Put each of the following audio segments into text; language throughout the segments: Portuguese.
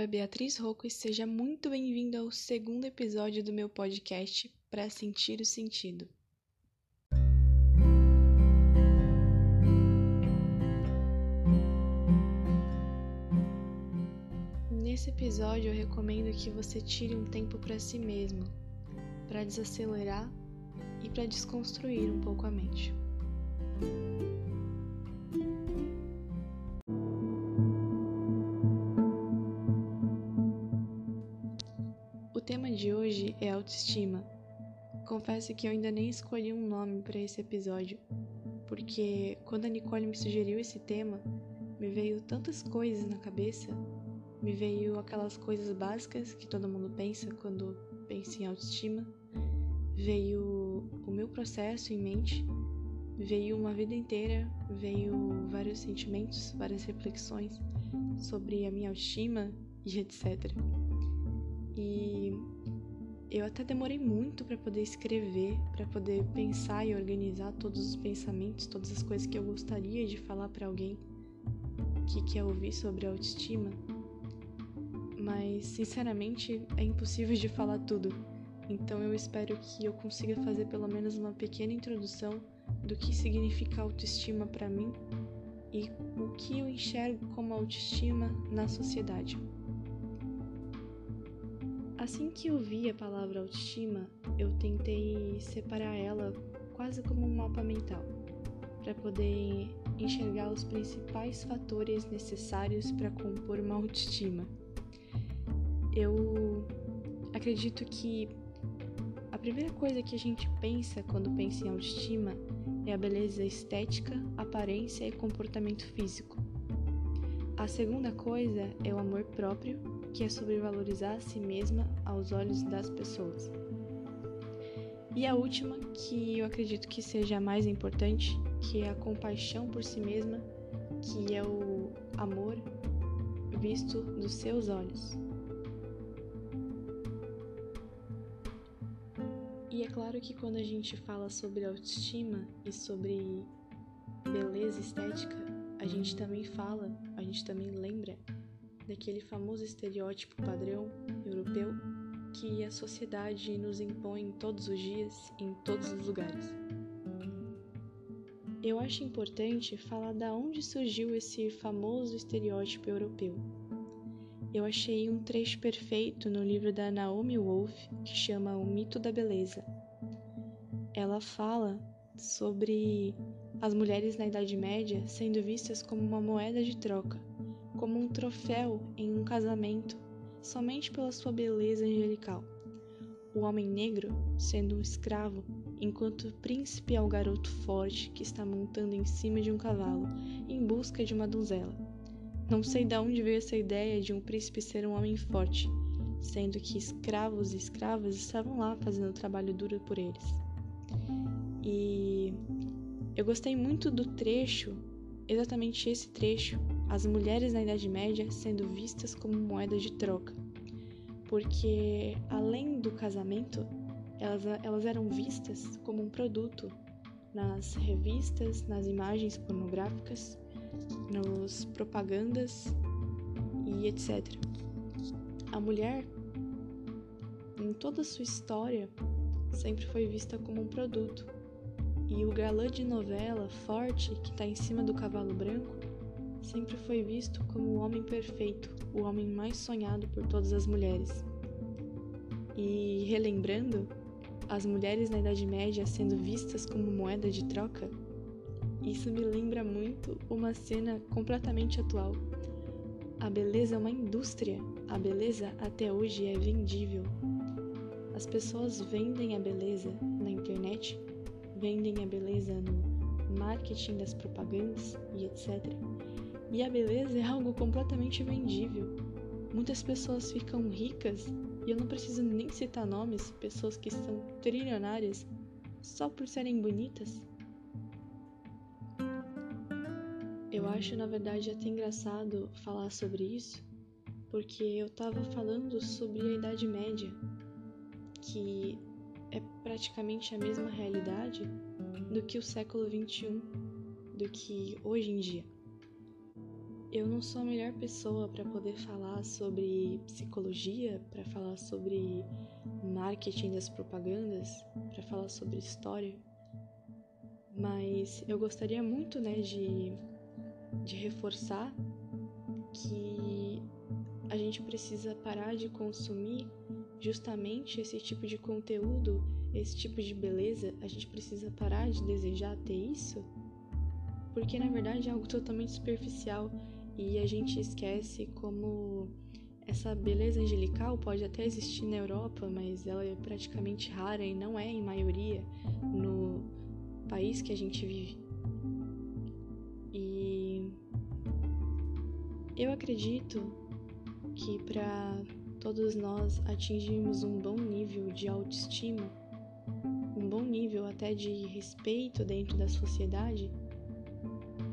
nome é Beatriz Rocco e seja muito bem-vindo ao segundo episódio do meu podcast Para Sentir o Sentido. Nesse episódio eu recomendo que você tire um tempo para si mesmo, para desacelerar e para desconstruir um pouco a mente. De hoje é autoestima. Confesso que eu ainda nem escolhi um nome para esse episódio, porque quando a Nicole me sugeriu esse tema, me veio tantas coisas na cabeça, me veio aquelas coisas básicas que todo mundo pensa quando pensa em autoestima, veio o meu processo em mente, veio uma vida inteira, veio vários sentimentos, várias reflexões sobre a minha autoestima e etc. E eu até demorei muito para poder escrever, para poder pensar e organizar todos os pensamentos, todas as coisas que eu gostaria de falar para alguém que quer ouvir sobre autoestima. Mas, sinceramente, é impossível de falar tudo. Então eu espero que eu consiga fazer pelo menos uma pequena introdução do que significa autoestima para mim e o que eu enxergo como autoestima na sociedade. Assim que eu vi a palavra autoestima, eu tentei separar ela quase como um mapa mental, para poder enxergar os principais fatores necessários para compor uma autoestima. Eu acredito que a primeira coisa que a gente pensa quando pensa em autoestima é a beleza estética, aparência e comportamento físico. A segunda coisa é o amor próprio, que é sobre valorizar a si mesma aos olhos das pessoas. E a última, que eu acredito que seja a mais importante, que é a compaixão por si mesma, que é o amor visto dos seus olhos. E é claro que quando a gente fala sobre autoestima e sobre beleza estética, a gente também fala, a gente também lembra daquele famoso estereótipo padrão europeu que a sociedade nos impõe todos os dias, em todos os lugares. Eu acho importante falar da onde surgiu esse famoso estereótipo europeu. Eu achei um trecho perfeito no livro da Naomi Wolf que chama O Mito da Beleza. Ela fala sobre as mulheres na Idade Média sendo vistas como uma moeda de troca, como um troféu em um casamento, somente pela sua beleza angelical. O homem negro sendo um escravo, enquanto o príncipe é o garoto forte que está montando em cima de um cavalo em busca de uma donzela. Não sei de onde veio essa ideia de um príncipe ser um homem forte, sendo que escravos e escravas estavam lá fazendo trabalho duro por eles. E eu gostei muito do trecho, exatamente esse trecho, as mulheres na Idade Média sendo vistas como moeda de troca. Porque além do casamento, elas, elas eram vistas como um produto nas revistas, nas imagens pornográficas, nos propagandas e etc. A mulher, em toda a sua história, sempre foi vista como um produto e o galã de novela, forte, que está em cima do cavalo branco, sempre foi visto como o homem perfeito, o homem mais sonhado por todas as mulheres. E relembrando, as mulheres na Idade Média sendo vistas como moeda de troca, isso me lembra muito uma cena completamente atual. A beleza é uma indústria, a beleza até hoje é vendível. As pessoas vendem a beleza na internet vendem a beleza no marketing das propagandas e etc. E a beleza é algo completamente vendível. Muitas pessoas ficam ricas, e eu não preciso nem citar nomes, pessoas que são trilionárias só por serem bonitas. Eu acho, na verdade, até engraçado falar sobre isso, porque eu tava falando sobre a Idade Média, que é praticamente a mesma realidade do que o século XXI, do que hoje em dia. Eu não sou a melhor pessoa para poder falar sobre psicologia, para falar sobre marketing das propagandas, para falar sobre história, mas eu gostaria muito, né, de, de reforçar que a gente precisa parar de consumir justamente esse tipo de conteúdo, esse tipo de beleza, a gente precisa parar de desejar ter isso, porque na verdade é algo totalmente superficial e a gente esquece como essa beleza angelical pode até existir na Europa, mas ela é praticamente rara e não é em maioria no país que a gente vive. E eu acredito que para todos nós atingirmos um bom nível de autoestima, um bom nível até de respeito dentro da sociedade,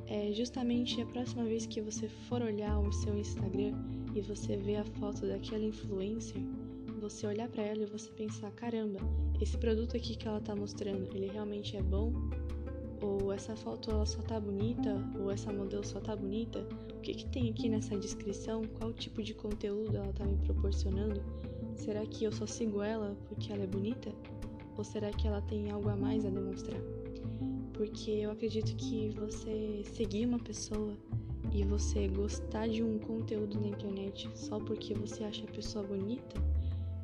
é justamente a próxima vez que você for olhar o seu Instagram e você ver a foto daquela influencer, você olhar para ela e você pensar, caramba, esse produto aqui que ela tá mostrando, ele realmente é bom? Ou essa foto ela só tá bonita? Ou essa modelo só tá bonita? O que que tem aqui nessa descrição? Qual tipo de conteúdo ela tá me proporcionando? Será que eu só sigo ela porque ela é bonita? Ou será que ela tem algo a mais a demonstrar? Porque eu acredito que você seguir uma pessoa e você gostar de um conteúdo na internet só porque você acha a pessoa bonita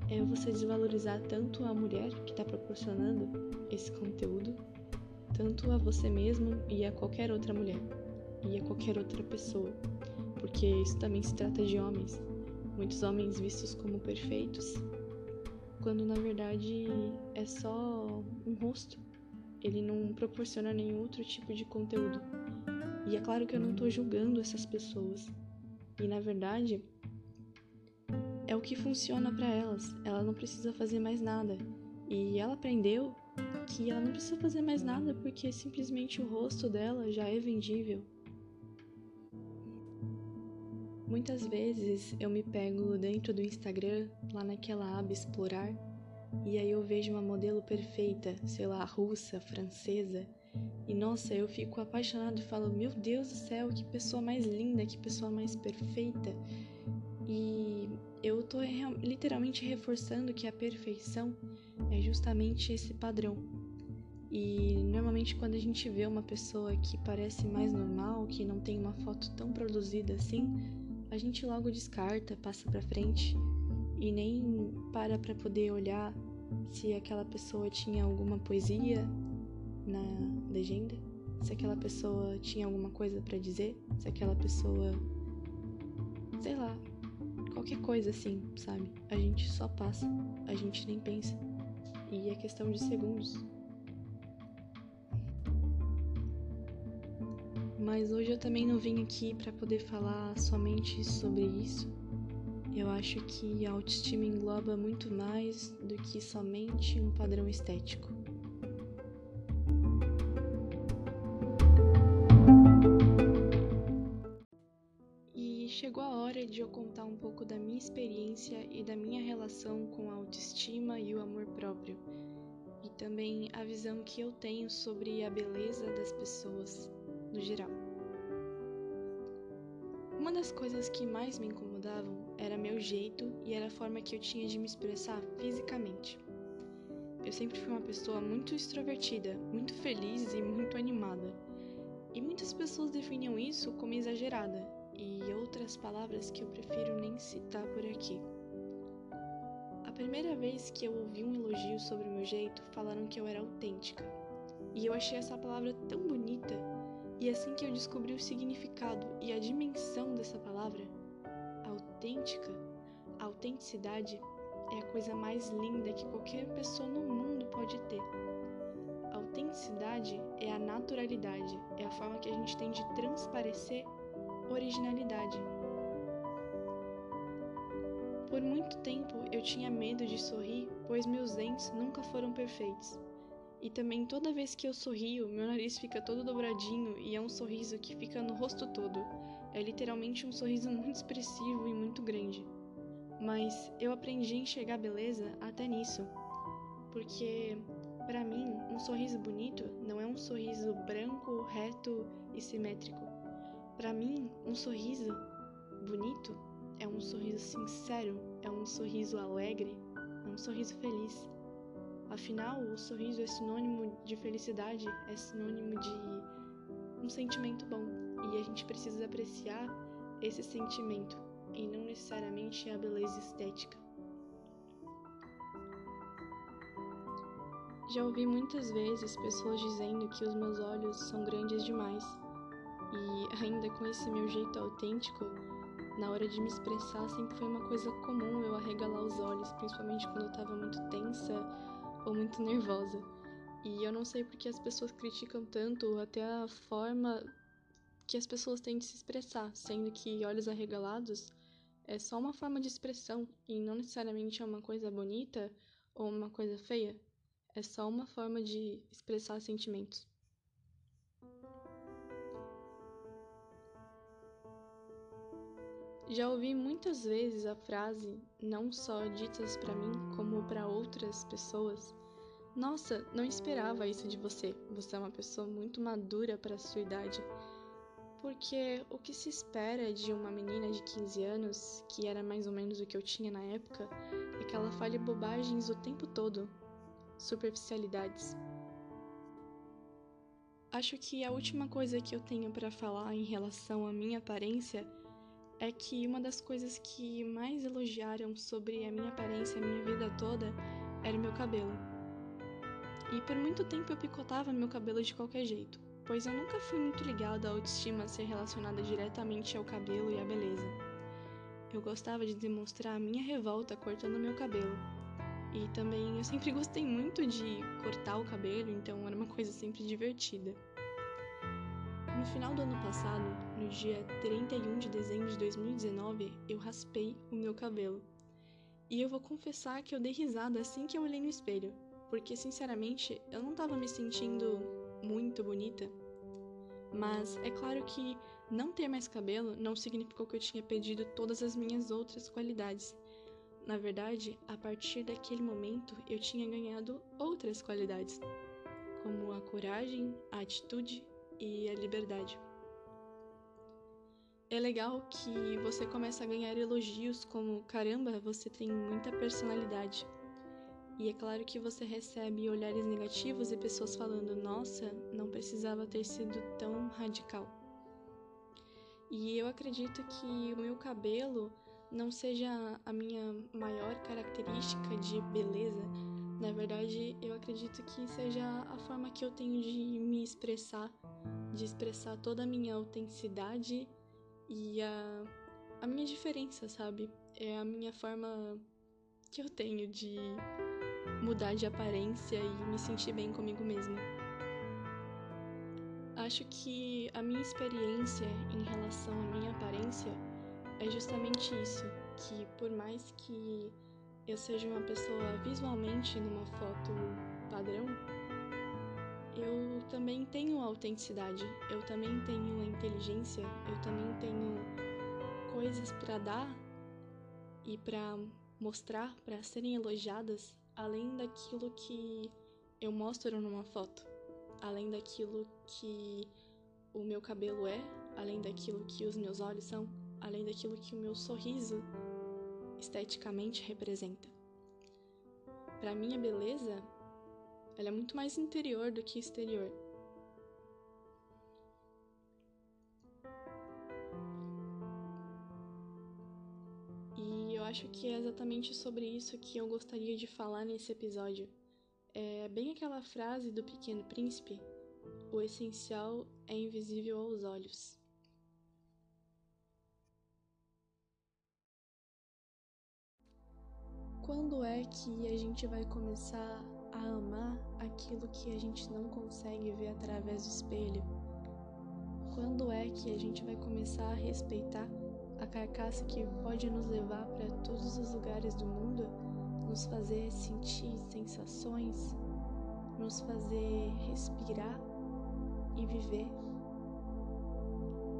é você desvalorizar tanto a mulher que está proporcionando esse conteúdo, tanto a você mesmo e a qualquer outra mulher e a qualquer outra pessoa, porque isso também se trata de homens, muitos homens vistos como perfeitos, quando na verdade é só um rosto ele não proporciona nenhum outro tipo de conteúdo. E é claro que eu não estou julgando essas pessoas. E na verdade, é o que funciona para elas. Ela não precisa fazer mais nada. E ela aprendeu que ela não precisa fazer mais nada porque simplesmente o rosto dela já é vendível. Muitas vezes eu me pego dentro do Instagram, lá naquela aba explorar, e aí eu vejo uma modelo perfeita, sei lá, russa, francesa, e nossa, eu fico apaixonado e falo: Meu Deus do céu, que pessoa mais linda, que pessoa mais perfeita. E eu tô literalmente reforçando que a perfeição é justamente esse padrão. E normalmente quando a gente vê uma pessoa que parece mais normal, que não tem uma foto tão produzida assim, a gente logo descarta, passa para frente e nem para para poder olhar se aquela pessoa tinha alguma poesia na legenda, se aquela pessoa tinha alguma coisa para dizer, se aquela pessoa sei lá, qualquer coisa assim, sabe? A gente só passa, a gente nem pensa. E é questão de segundos. Mas hoje eu também não vim aqui para poder falar somente sobre isso eu acho que a autoestima engloba muito mais do que somente um padrão estético. E chegou a hora de eu contar um pouco da minha experiência e da minha relação com a autoestima e o amor próprio, e também a visão que eu tenho sobre a beleza das pessoas no geral. Uma das coisas que mais me incomodavam era meu jeito e era a forma que eu tinha de me expressar fisicamente. Eu sempre fui uma pessoa muito extrovertida, muito feliz e muito animada. E muitas pessoas definiam isso como exagerada, e outras palavras que eu prefiro nem citar por aqui. A primeira vez que eu ouvi um elogio sobre o meu jeito, falaram que eu era autêntica. E eu achei essa palavra tão bonita, e assim que eu descobri o significado e a dimensão dessa palavra, autêntica, autenticidade é a coisa mais linda que qualquer pessoa no mundo pode ter. Autenticidade é a naturalidade, é a forma que a gente tem de transparecer originalidade. Por muito tempo eu tinha medo de sorrir, pois meus dentes nunca foram perfeitos. E também toda vez que eu sorrio, meu nariz fica todo dobradinho e é um sorriso que fica no rosto todo. É literalmente um sorriso muito expressivo e muito grande. Mas eu aprendi a enxergar beleza até nisso. Porque, para mim, um sorriso bonito não é um sorriso branco, reto e simétrico. Para mim, um sorriso bonito é um sorriso sincero, é um sorriso alegre, é um sorriso feliz. Afinal, o sorriso é sinônimo de felicidade, é sinônimo de um sentimento bom. E a gente precisa apreciar esse sentimento e não necessariamente a beleza estética. Já ouvi muitas vezes pessoas dizendo que os meus olhos são grandes demais. E ainda com esse meu jeito autêntico, na hora de me expressar sempre foi uma coisa comum eu arregalar os olhos, principalmente quando eu tava muito tensa ou muito nervosa. E eu não sei porque as pessoas criticam tanto até a forma que as pessoas têm de se expressar, sendo que olhos arregalados é só uma forma de expressão e não necessariamente é uma coisa bonita ou uma coisa feia. É só uma forma de expressar sentimentos. Já ouvi muitas vezes a frase, não só ditas para mim, como para outras pessoas. Nossa, não esperava isso de você. Você é uma pessoa muito madura para sua idade. Porque o que se espera de uma menina de 15 anos, que era mais ou menos o que eu tinha na época, é que ela fale bobagens o tempo todo, superficialidades. Acho que a última coisa que eu tenho para falar em relação à minha aparência é que uma das coisas que mais elogiaram sobre a minha aparência a minha vida toda era o meu cabelo. E por muito tempo eu picotava meu cabelo de qualquer jeito, pois eu nunca fui muito ligada à autoestima ser relacionada diretamente ao cabelo e à beleza. Eu gostava de demonstrar a minha revolta cortando meu cabelo. E também eu sempre gostei muito de cortar o cabelo, então era uma coisa sempre divertida. No final do ano passado, no dia 31 de dezembro de 2019, eu raspei o meu cabelo. E eu vou confessar que eu dei risada assim que eu olhei no espelho, porque sinceramente eu não estava me sentindo muito bonita. Mas é claro que não ter mais cabelo não significou que eu tinha perdido todas as minhas outras qualidades. Na verdade, a partir daquele momento eu tinha ganhado outras qualidades, como a coragem, a atitude e a liberdade. É legal que você começa a ganhar elogios como caramba, você tem muita personalidade. E é claro que você recebe olhares negativos e pessoas falando: nossa, não precisava ter sido tão radical. E eu acredito que o meu cabelo não seja a minha maior característica de beleza. Na verdade, eu acredito que seja a forma que eu tenho de me expressar de expressar toda a minha autenticidade e a, a minha diferença, sabe? É a minha forma que eu tenho de mudar de aparência e me sentir bem comigo mesma. Acho que a minha experiência em relação à minha aparência é justamente isso, que por mais que eu seja uma pessoa visualmente numa foto padrão, eu também tenho autenticidade, eu também tenho inteligência, eu também tenho coisas para dar e para mostrar, para serem elogiadas, além daquilo que eu mostro numa foto, além daquilo que o meu cabelo é, além daquilo que os meus olhos são, além daquilo que o meu sorriso esteticamente representa. Para mim, a beleza ela é muito mais interior do que exterior. E eu acho que é exatamente sobre isso que eu gostaria de falar nesse episódio. É bem aquela frase do Pequeno Príncipe: o essencial é invisível aos olhos. Quando é que a gente vai começar a amar aquilo que a gente não consegue ver através do espelho? Quando é que a gente vai começar a respeitar a carcaça que pode nos levar para todos os lugares do mundo, nos fazer sentir sensações, nos fazer respirar e viver?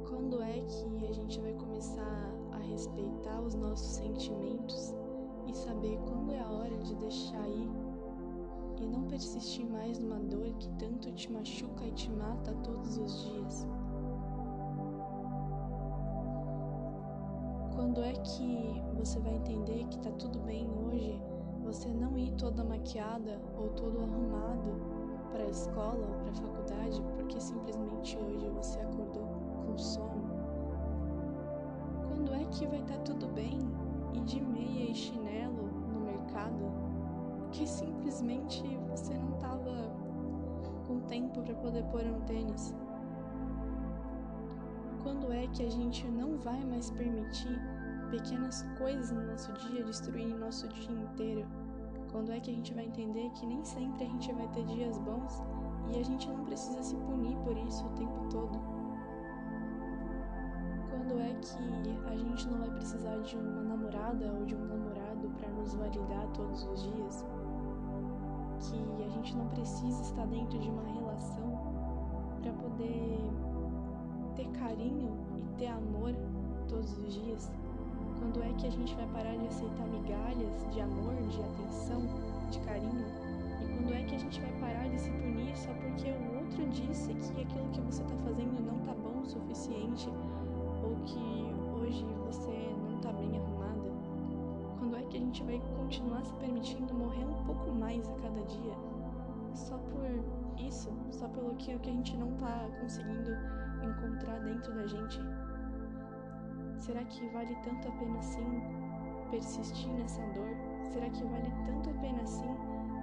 Quando é que a gente vai começar a respeitar os nossos sentimentos e saber quando é a hora de deixar ir e não persistir mais numa dor que tanto te machuca e te mata todos os dias. Quando é que você vai entender que tá tudo bem hoje você não ir toda maquiada ou todo arrumado para a escola ou para a faculdade porque simplesmente hoje você acordou com sono? Quando é que vai estar tá tudo bem ir de meia e chinelo no mercado que simplesmente você não tava com tempo para poder pôr um tênis? Quando é que a gente não vai mais permitir pequenas coisas no nosso dia destruírem nosso dia inteiro? Quando é que a gente vai entender que nem sempre a gente vai ter dias bons e a gente não precisa se punir por isso o tempo todo? Quando é que a gente não vai precisar de uma namorada ou de um namorado para nos validar todos os dias? Que a gente não precisa estar dentro de uma relação para poder ter carinho e ter amor todos os dias? Quando é que a gente vai parar de aceitar migalhas de amor, de atenção, de carinho? E quando é que a gente vai parar de se punir só porque o outro disse que aquilo que você está fazendo não tá bom o suficiente ou que hoje você não tá bem arrumada? Que a gente vai continuar se permitindo morrer um pouco mais a cada dia? Só por isso, só pelo que, que a gente não tá conseguindo encontrar dentro da gente? Será que vale tanto a pena assim persistir nessa dor? Será que vale tanto a pena assim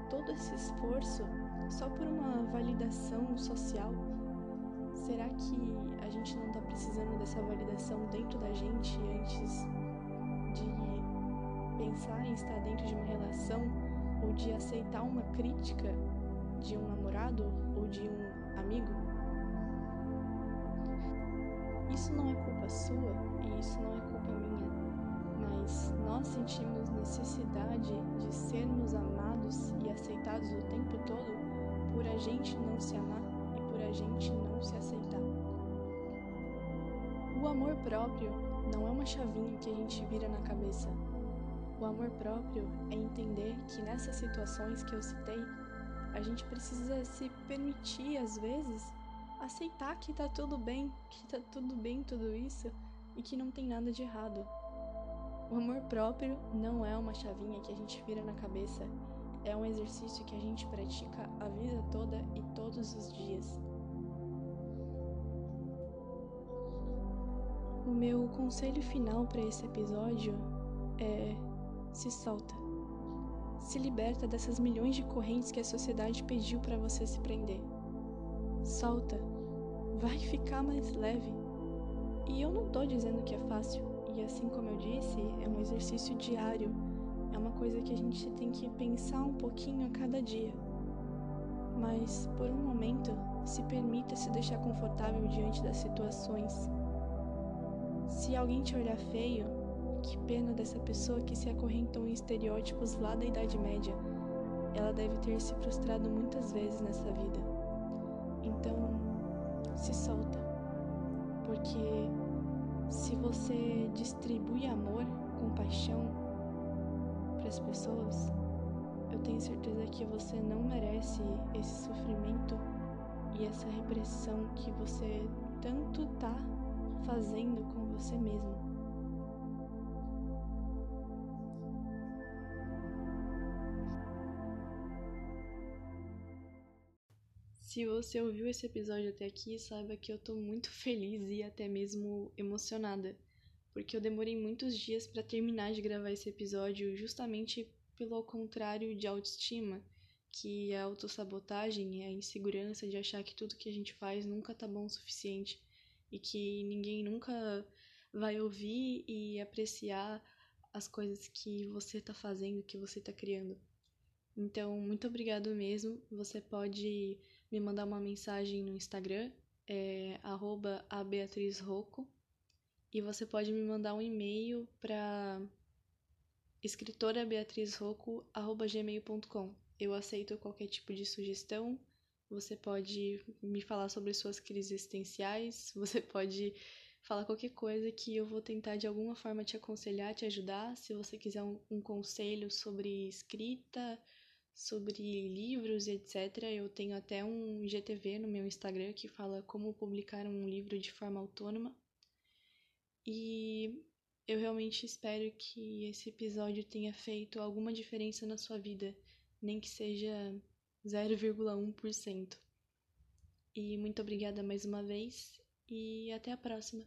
todo esse esforço só por uma validação social? Será que a gente não está precisando dessa validação dentro da gente antes de pensar em estar dentro de uma relação ou de aceitar uma crítica de um namorado ou de um amigo? Isso não é culpa sua e isso não é culpa minha, mas nós sentimos necessidade de sermos amados e aceitados o tempo todo por a gente não se amar e por a gente não se aceitar. O amor próprio não é uma chavinha que a gente vira na cabeça. O amor próprio é entender que nessas situações que eu citei, a gente precisa se permitir, às vezes, aceitar que tá tudo bem, que tá tudo bem tudo isso e que não tem nada de errado. O amor próprio não é uma chavinha que a gente vira na cabeça, é um exercício que a gente pratica a vida toda e todos os dias. O meu conselho final para esse episódio é: se solta. Se liberta dessas milhões de correntes que a sociedade pediu para você se prender. Solta. Vai ficar mais leve. E eu não tô dizendo que é fácil. E assim como eu disse, é um exercício diário. É uma coisa que a gente tem que pensar um pouquinho a cada dia. Mas, por um momento, se permita se deixar confortável diante das situações. Se alguém te olhar feio, que pena dessa pessoa que se acorrentou em estereótipos lá da Idade Média. Ela deve ter se frustrado muitas vezes nessa vida. Então, se solta. Porque se você distribui amor, compaixão para as pessoas, eu tenho certeza que você não merece esse sofrimento e essa repressão que você tanto tá fazendo com você mesmo. Se você ouviu esse episódio até aqui, saiba que eu tô muito feliz e até mesmo emocionada, porque eu demorei muitos dias para terminar de gravar esse episódio, justamente pelo contrário de autoestima, que a autossabotagem, é a insegurança de achar que tudo que a gente faz nunca tá bom o suficiente e que ninguém nunca vai ouvir e apreciar as coisas que você tá fazendo, que você tá criando. Então, muito obrigado mesmo. Você pode me mandar uma mensagem no Instagram, é @abeatrizroco, e você pode me mandar um e-mail para escritorabeatrizroco@gmail.com. Eu aceito qualquer tipo de sugestão. Você pode me falar sobre suas crises existenciais, você pode falar qualquer coisa que eu vou tentar de alguma forma te aconselhar, te ajudar. Se você quiser um, um conselho sobre escrita, sobre livros, etc. Eu tenho até um GTV no meu Instagram que fala como publicar um livro de forma autônoma. E Eu realmente espero que esse episódio tenha feito alguma diferença na sua vida, nem que seja 0,1%. E muito obrigada mais uma vez e até a próxima.